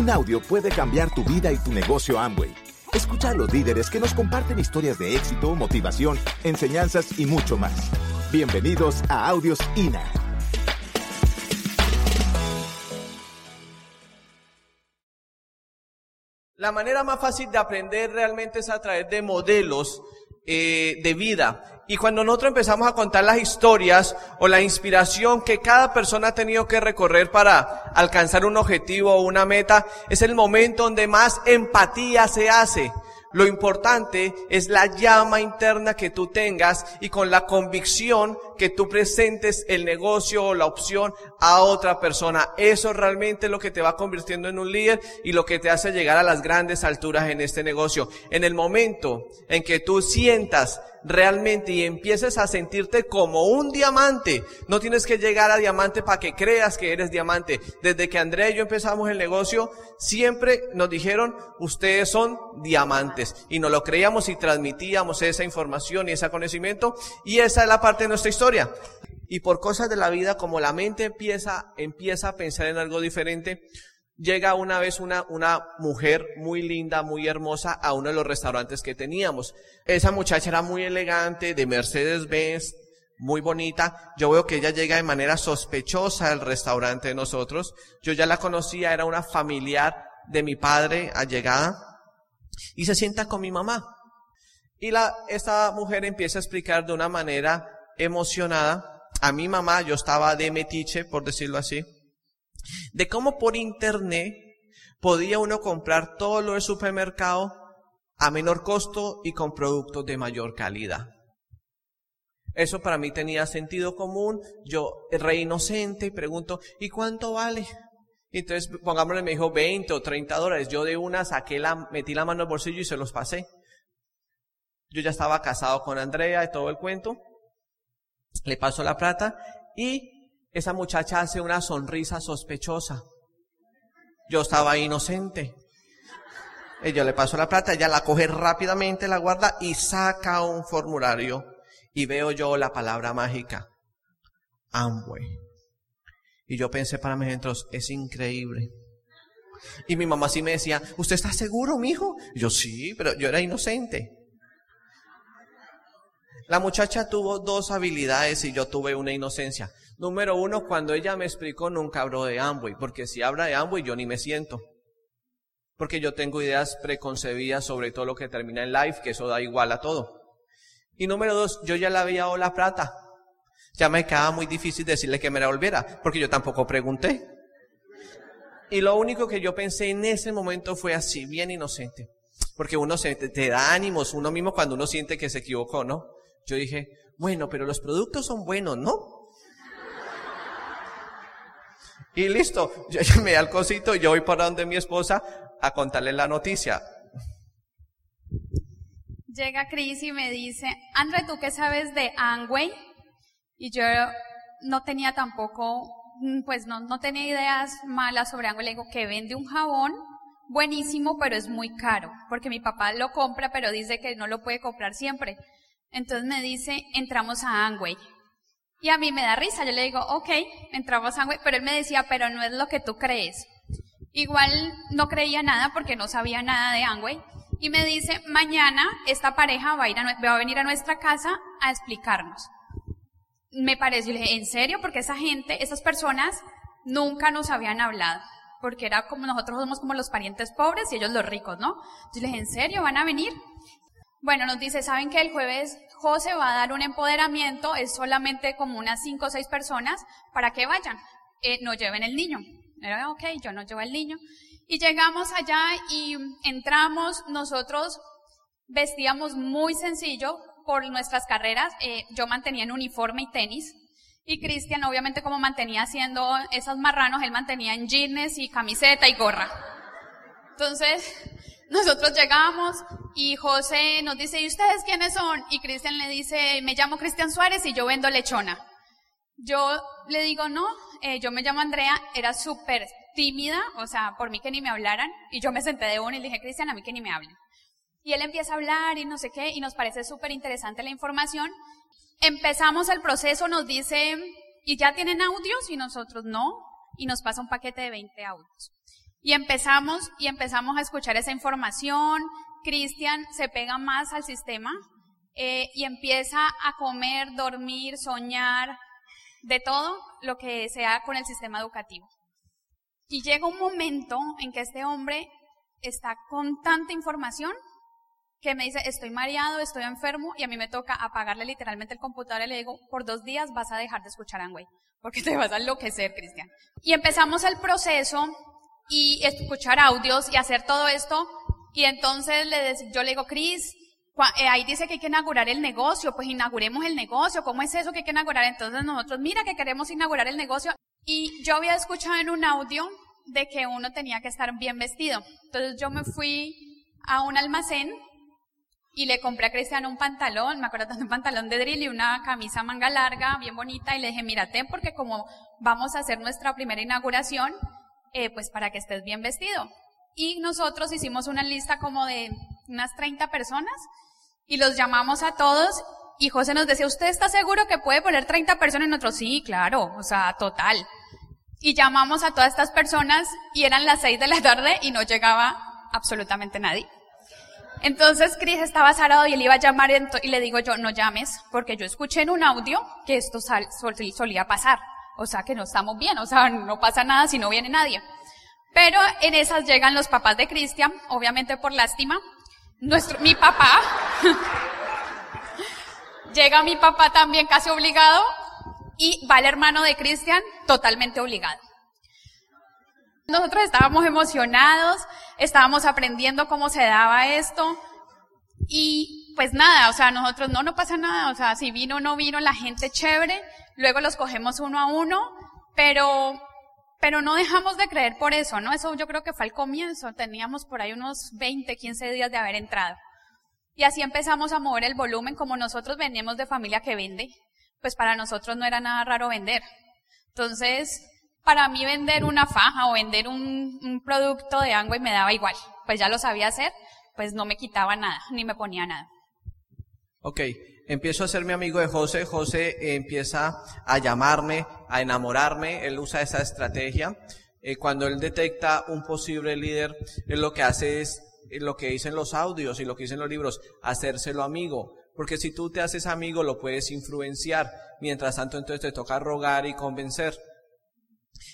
Un audio puede cambiar tu vida y tu negocio Amway. Escucha a los líderes que nos comparten historias de éxito, motivación, enseñanzas y mucho más. Bienvenidos a Audios INA. La manera más fácil de aprender realmente es a través de modelos eh, de vida. Y cuando nosotros empezamos a contar las historias o la inspiración que cada persona ha tenido que recorrer para alcanzar un objetivo o una meta, es el momento donde más empatía se hace. Lo importante es la llama interna que tú tengas y con la convicción que tú presentes el negocio o la opción a otra persona. Eso realmente es lo que te va convirtiendo en un líder y lo que te hace llegar a las grandes alturas en este negocio. En el momento en que tú sientas realmente y empieces a sentirte como un diamante. No tienes que llegar a diamante para que creas que eres diamante. Desde que Andrea y yo empezamos el negocio, siempre nos dijeron, ustedes son diamantes. Y nos lo creíamos y transmitíamos esa información y ese conocimiento. Y esa es la parte de nuestra historia. Y por cosas de la vida, como la mente empieza, empieza a pensar en algo diferente, llega una vez una, una mujer muy linda, muy hermosa a uno de los restaurantes que teníamos. Esa muchacha era muy elegante, de Mercedes-Benz, muy bonita. Yo veo que ella llega de manera sospechosa al restaurante de nosotros. Yo ya la conocía, era una familiar de mi padre allegada. Y se sienta con mi mamá. Y la, esta mujer empieza a explicar de una manera emocionada. A mi mamá, yo estaba de metiche, por decirlo así de cómo por internet podía uno comprar todo lo del supermercado a menor costo y con productos de mayor calidad. Eso para mí tenía sentido común. Yo, rey inocente, y pregunto, ¿y cuánto vale? Entonces, pongámosle, me dijo 20 o 30 dólares. Yo de una saqué metí la mano al bolsillo y se los pasé. Yo ya estaba casado con Andrea y todo el cuento. Le paso la plata y esa muchacha hace una sonrisa sospechosa. Yo estaba inocente. Yo le paso la plata, ella la coge rápidamente, la guarda y saca un formulario. Y veo yo la palabra mágica. Amway. Y yo pensé para mis adentros, es increíble. Y mi mamá sí me decía, ¿usted está seguro, mijo? Y yo sí, pero yo era inocente. La muchacha tuvo dos habilidades y yo tuve una inocencia. Número uno, cuando ella me explicó, nunca habló de Amway, porque si habla de Amway, yo ni me siento. Porque yo tengo ideas preconcebidas sobre todo lo que termina en life, que eso da igual a todo. Y número dos, yo ya le había dado la plata. Ya me quedaba muy difícil decirle que me la volviera, porque yo tampoco pregunté. Y lo único que yo pensé en ese momento fue así, bien inocente. Porque uno se, te da ánimos, uno mismo cuando uno siente que se equivocó, ¿no? Yo dije, bueno, pero los productos son buenos, ¿no? Y listo, yo me al cosito y yo voy para donde mi esposa a contarle la noticia. Llega Cris y me dice, André, ¿tú qué sabes de Angway? Y yo no tenía tampoco, mm, pues no, no tenía ideas malas sobre Angway. Le digo que vende un jabón buenísimo, pero es muy caro, porque mi papá lo compra, pero dice que no lo puede comprar siempre. Entonces me dice, entramos a Angway. Y a mí me da risa, yo le digo, ok, entramos a pero él me decía, pero no es lo que tú crees. Igual no creía nada porque no sabía nada de Angway. Y me dice, mañana esta pareja va a, ir a, venir a nuestra casa a explicarnos. Me pareció, le dije, ¿en serio? Porque esa gente, esas personas nunca nos habían hablado. Porque era como nosotros somos como los parientes pobres y ellos los ricos, ¿no? Entonces le dije, ¿en serio? ¿Van a venir? Bueno, nos dice, ¿saben que el jueves José va a dar un empoderamiento, es solamente como unas cinco o seis personas para que vayan, eh, no lleven el niño. Era, ok, yo no llevo el niño. Y llegamos allá y entramos, nosotros vestíamos muy sencillo por nuestras carreras, eh, yo mantenía en uniforme y tenis, y Cristian, obviamente, como mantenía haciendo esos marranos, él mantenía en jeans y camiseta y gorra. Entonces, nosotros llegamos y José nos dice, ¿y ustedes quiénes son? Y Cristian le dice, me llamo Cristian Suárez y yo vendo lechona. Yo le digo, no, eh, yo me llamo Andrea, era súper tímida, o sea, por mí que ni me hablaran. Y yo me senté de uno y le dije, Cristian, a mí que ni me hablen. Y él empieza a hablar y no sé qué, y nos parece súper interesante la información. Empezamos el proceso, nos dice, ¿y ya tienen audios? Y nosotros no, y nos pasa un paquete de 20 audios. Y empezamos, y empezamos a escuchar esa información. Cristian se pega más al sistema eh, y empieza a comer, dormir, soñar, de todo lo que sea con el sistema educativo. Y llega un momento en que este hombre está con tanta información que me dice, estoy mareado, estoy enfermo, y a mí me toca apagarle literalmente el computador y le digo, por dos días vas a dejar de escuchar Angway, porque te vas a enloquecer, Cristian. Y empezamos el proceso y escuchar audios y hacer todo esto, y entonces le, yo le digo, Cris, eh, ahí dice que hay que inaugurar el negocio, pues inauguremos el negocio, ¿cómo es eso que hay que inaugurar? Entonces nosotros, mira que queremos inaugurar el negocio, y yo había escuchado en un audio de que uno tenía que estar bien vestido. Entonces yo me fui a un almacén y le compré a Cristiano un pantalón, me acuerdo tanto un pantalón de drill y una camisa manga larga, bien bonita, y le dije, mírate, porque como vamos a hacer nuestra primera inauguración, eh, pues para que estés bien vestido. Y nosotros hicimos una lista como de unas 30 personas y los llamamos a todos y José nos decía, ¿usted está seguro que puede poner 30 personas? Y nosotros, sí, claro, o sea, total. Y llamamos a todas estas personas y eran las 6 de la tarde y no llegaba absolutamente nadie. Entonces Cris estaba zarado y él iba a llamar y le digo yo, no llames, porque yo escuché en un audio que esto solía pasar. O sea, que no estamos bien, o sea, no pasa nada si no viene nadie. Pero en esas llegan los papás de Cristian, obviamente por lástima. Nuestro, mi papá, llega mi papá también casi obligado y va el hermano de Cristian totalmente obligado. Nosotros estábamos emocionados, estábamos aprendiendo cómo se daba esto y pues nada, o sea, nosotros no, no pasa nada, o sea, si vino o no vino la gente chévere, luego los cogemos uno a uno, pero, pero no dejamos de creer por eso, ¿no? Eso yo creo que fue al comienzo, teníamos por ahí unos 20, 15 días de haber entrado. Y así empezamos a mover el volumen como nosotros venimos de familia que vende, pues para nosotros no era nada raro vender. Entonces, para mí vender una faja o vender un, producto de Angway me daba igual. Pues ya lo sabía hacer, pues no me quitaba nada, ni me ponía nada. Ok, empiezo a ser mi amigo de José. José empieza a llamarme, a enamorarme. Él usa esa estrategia. Eh, cuando él detecta un posible líder, él lo que hace es eh, lo que dicen los audios y lo que dicen los libros, hacérselo amigo. Porque si tú te haces amigo, lo puedes influenciar. Mientras tanto, entonces te toca rogar y convencer.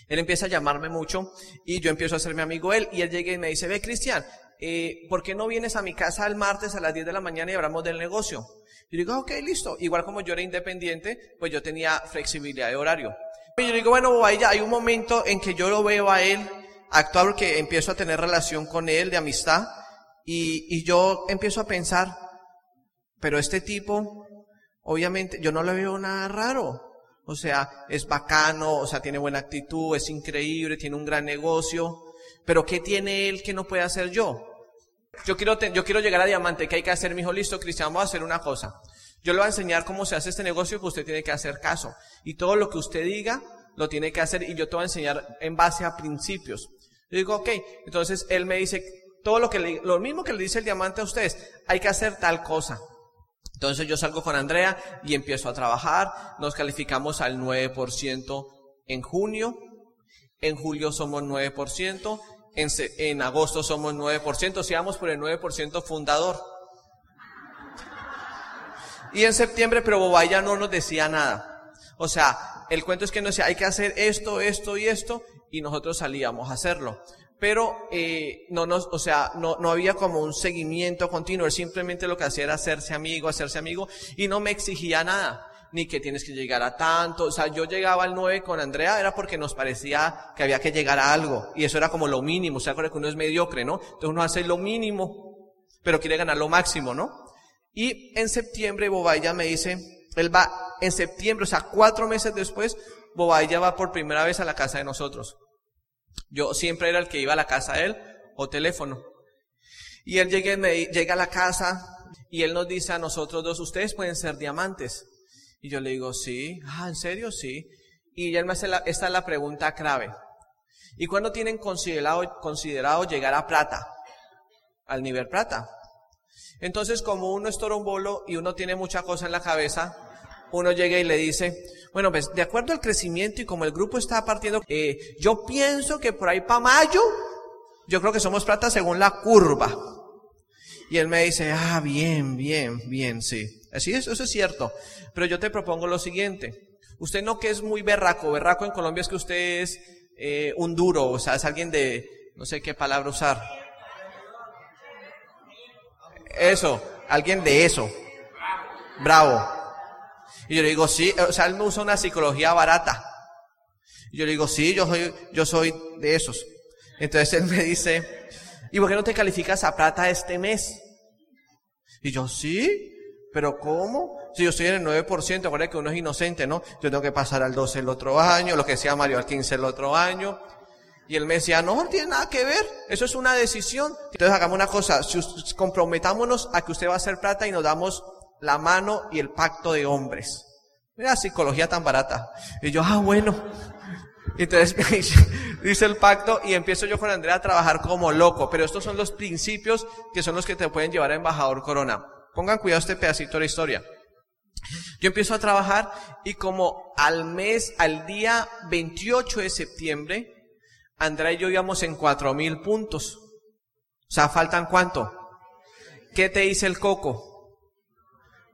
Él empieza a llamarme mucho y yo empiezo a mi amigo él y él llega y me dice, ve Cristian, eh, ¿por qué no vienes a mi casa el martes a las 10 de la mañana y hablamos del negocio? Y digo, ok, listo. Igual como yo era independiente, pues yo tenía flexibilidad de horario. Y yo digo, bueno, vaya, hay un momento en que yo lo veo a él actuar porque empiezo a tener relación con él de amistad y, y yo empiezo a pensar, pero este tipo, obviamente, yo no le veo nada raro. O sea, es bacano, o sea, tiene buena actitud, es increíble, tiene un gran negocio. Pero ¿qué tiene él que no puede hacer yo? Yo quiero, llegar a diamante, ¿qué hay que hacer? Mi hijo, listo, Cristian, vamos a hacer una cosa. Yo le voy a enseñar cómo se hace este negocio que usted tiene que hacer caso. Y todo lo que usted diga, lo tiene que hacer y yo te voy a enseñar en base a principios. Yo digo, ok, entonces él me dice, todo lo que le, lo mismo que le dice el diamante a ustedes, hay que hacer tal cosa. Entonces yo salgo con Andrea y empiezo a trabajar, nos calificamos al 9% en junio, en julio somos 9%, en, en agosto somos 9%, si vamos por el 9% fundador. Y en septiembre, pero Bobaya no nos decía nada. O sea, el cuento es que nos decía, hay que hacer esto, esto y esto, y nosotros salíamos a hacerlo pero eh, no nos, o sea, no, no había como un seguimiento continuo, él simplemente lo que hacía era hacerse amigo, hacerse amigo, y no me exigía nada, ni que tienes que llegar a tanto, o sea, yo llegaba al 9 con Andrea, era porque nos parecía que había que llegar a algo, y eso era como lo mínimo, o sea, que uno es mediocre, ¿no? Entonces uno hace lo mínimo, pero quiere ganar lo máximo, ¿no? Y en septiembre Bobaya me dice, él va, en septiembre, o sea, cuatro meses después, Bobaya va por primera vez a la casa de nosotros. Yo siempre era el que iba a la casa de él o teléfono. Y él llega, llega a la casa y él nos dice a nosotros dos, ustedes pueden ser diamantes. Y yo le digo, sí, ah, ¿en serio? Sí. Y él me hace la, esta es la pregunta clave. ¿Y cuándo tienen considerado, considerado llegar a plata? Al nivel plata. Entonces, como uno es torombolo y uno tiene mucha cosa en la cabeza, uno llega y le dice, bueno, pues de acuerdo al crecimiento y como el grupo está partiendo, eh, yo pienso que por ahí para mayo yo creo que somos plata según la curva. Y él me dice, ah, bien, bien, bien, sí. Así es, eso es cierto. Pero yo te propongo lo siguiente. Usted no que es muy berraco, berraco en Colombia es que usted es eh, un duro, o sea, es alguien de, no sé qué palabra usar. Eso, alguien de eso. Bravo. Y yo le digo, sí, o sea, él me usa una psicología barata. Y yo le digo, sí, yo soy, yo soy de esos. Entonces él me dice, ¿y por qué no te calificas a plata este mes? Y yo, sí, pero ¿cómo? Si yo estoy en el 9%, acuérdate que uno es inocente, ¿no? Yo tengo que pasar al 12 el otro año, lo que decía Mario al 15 el otro año. Y él me decía, no, no tiene nada que ver, eso es una decisión. Entonces hagamos una cosa, comprometámonos a que usted va a hacer plata y nos damos la mano y el pacto de hombres. Mira, psicología tan barata. Y yo, ah, bueno. Entonces dice el pacto y empiezo yo con Andrea a trabajar como loco. Pero estos son los principios que son los que te pueden llevar a embajador corona. Pongan cuidado este pedacito de la historia. Yo empiezo a trabajar y como al mes, al día 28 de septiembre, Andrea y yo íbamos en cuatro mil puntos. O sea, ¿faltan cuánto? ¿Qué te dice el coco?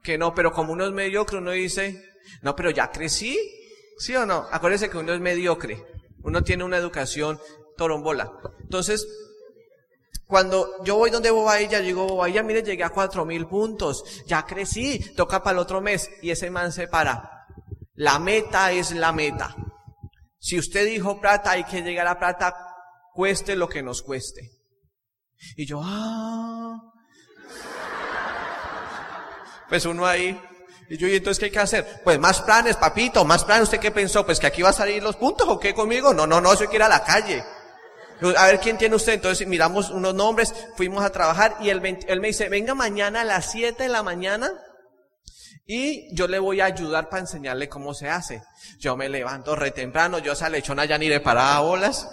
Que no, pero como uno es mediocre, uno dice, no, pero ya crecí. ¿Sí o no? Acuérdense que uno es mediocre. Uno tiene una educación torombola. Entonces, cuando yo voy donde Bobadilla, digo, Bobadilla, mire, llegué a cuatro mil puntos. Ya crecí. Toca para el otro mes. Y ese man se para. La meta es la meta. Si usted dijo plata, hay que llegar a plata, cueste lo que nos cueste. Y yo, ah. Pues uno ahí, y yo, ¿y entonces qué hay que hacer? Pues más planes, papito, más planes. ¿Usted qué pensó? ¿Pues que aquí va a salir los puntos o qué conmigo? No, no, no, hay que ir a la calle. A ver, ¿quién tiene usted? Entonces miramos unos nombres, fuimos a trabajar y él, me dice, venga mañana a las 7 de la mañana y yo le voy a ayudar para enseñarle cómo se hace. Yo me levanto re temprano, yo esa lechona ya ni le paraba bolas.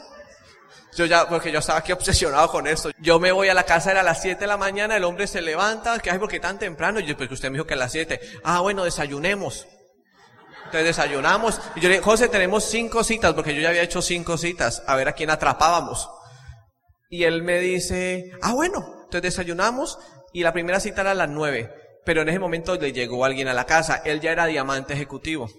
Yo ya, porque yo estaba aquí obsesionado con esto. Yo me voy a la casa, era a las 7 de la mañana, el hombre se levanta, ¿qué hay? porque tan temprano? Y yo, pues usted me dijo que a las 7. Ah, bueno, desayunemos. Entonces desayunamos. Y yo le dije, José, tenemos cinco citas, porque yo ya había hecho cinco citas, a ver a quién atrapábamos. Y él me dice, ah, bueno. Entonces desayunamos, y la primera cita era a las 9. Pero en ese momento le llegó alguien a la casa. Él ya era diamante ejecutivo.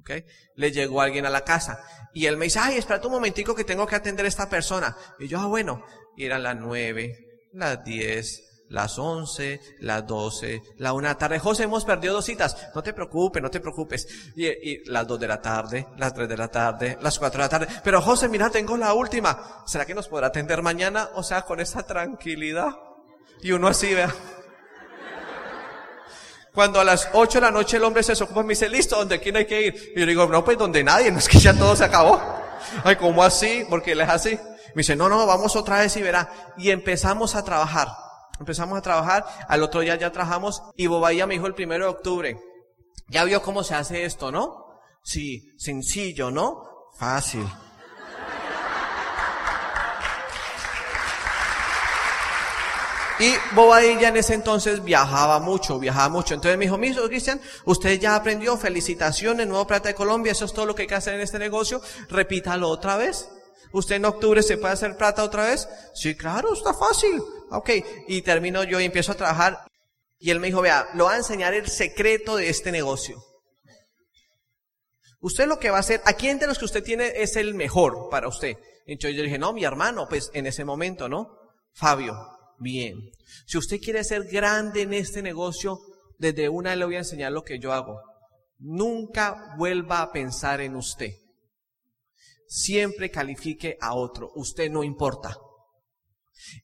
¿Okay? Le llegó alguien a la casa. Y él me dice, ay, espera un momentico que tengo que atender a esta persona. Y yo, ah, bueno. Y eran las nueve, las diez, las once, las doce, la una tarde. José, hemos perdido dos citas. No te preocupes, no te preocupes. Y, y, las dos de la tarde, las tres de la tarde, las cuatro de la tarde. Pero José, mira, tengo la última. ¿Será que nos podrá atender mañana? O sea, con esa tranquilidad. Y uno así, vea. Cuando a las 8 de la noche el hombre se desocupa, me dice, listo, ¿dónde quién hay que ir? Y yo digo, no, pues donde nadie, no es que ya todo se acabó. Ay, ¿cómo así? Porque él es así. Me dice, no, no, vamos otra vez y verá. Y empezamos a trabajar. Empezamos a trabajar, al otro día ya trabajamos y Bobaya me dijo el primero de octubre. Ya vio cómo se hace esto, ¿no? Sí, sencillo, ¿no? Fácil. Y Bobadilla en ese entonces viajaba mucho, viajaba mucho. Entonces me dijo, mijo Cristian, usted ya aprendió, felicitaciones, Nuevo Plata de Colombia, eso es todo lo que hay que hacer en este negocio, repítalo otra vez. ¿Usted en octubre se puede hacer plata otra vez? Sí, claro, está fácil. Ok, y termino yo y empiezo a trabajar. Y él me dijo, vea, lo va a enseñar el secreto de este negocio. Usted lo que va a hacer, ¿a quién de los que usted tiene es el mejor para usted? Entonces yo dije, no, mi hermano, pues en ese momento, ¿no? Fabio bien. Si usted quiere ser grande en este negocio, desde una le voy a enseñar lo que yo hago. Nunca vuelva a pensar en usted. Siempre califique a otro. Usted no importa.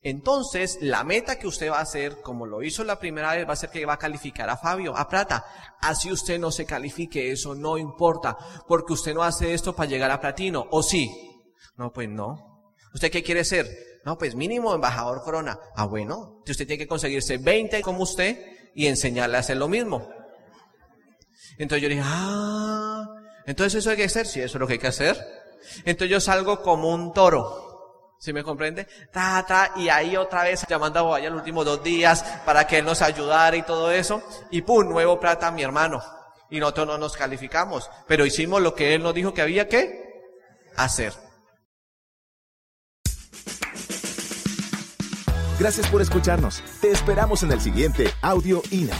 Entonces, la meta que usted va a hacer, como lo hizo la primera vez, va a ser que va a calificar a Fabio, a Plata. Así usted no se califique, eso no importa, porque usted no hace esto para llegar a platino, ¿o sí? No, pues no. ¿Usted qué quiere ser? No, pues mínimo embajador corona. Ah, bueno, usted tiene que conseguirse 20 como usted y enseñarle a hacer lo mismo. Entonces yo dije, ah, entonces eso hay que hacer, sí, eso es lo que hay que hacer. Entonces yo salgo como un toro. ¿Sí me comprende? Ta, ta, y ahí otra vez llamando a Bobaya los últimos dos días para que él nos ayudara y todo eso. Y pum, nuevo plata mi hermano. Y nosotros no nos calificamos. Pero hicimos lo que él nos dijo que había que hacer. Gracias por escucharnos. Te esperamos en el siguiente Audio INA.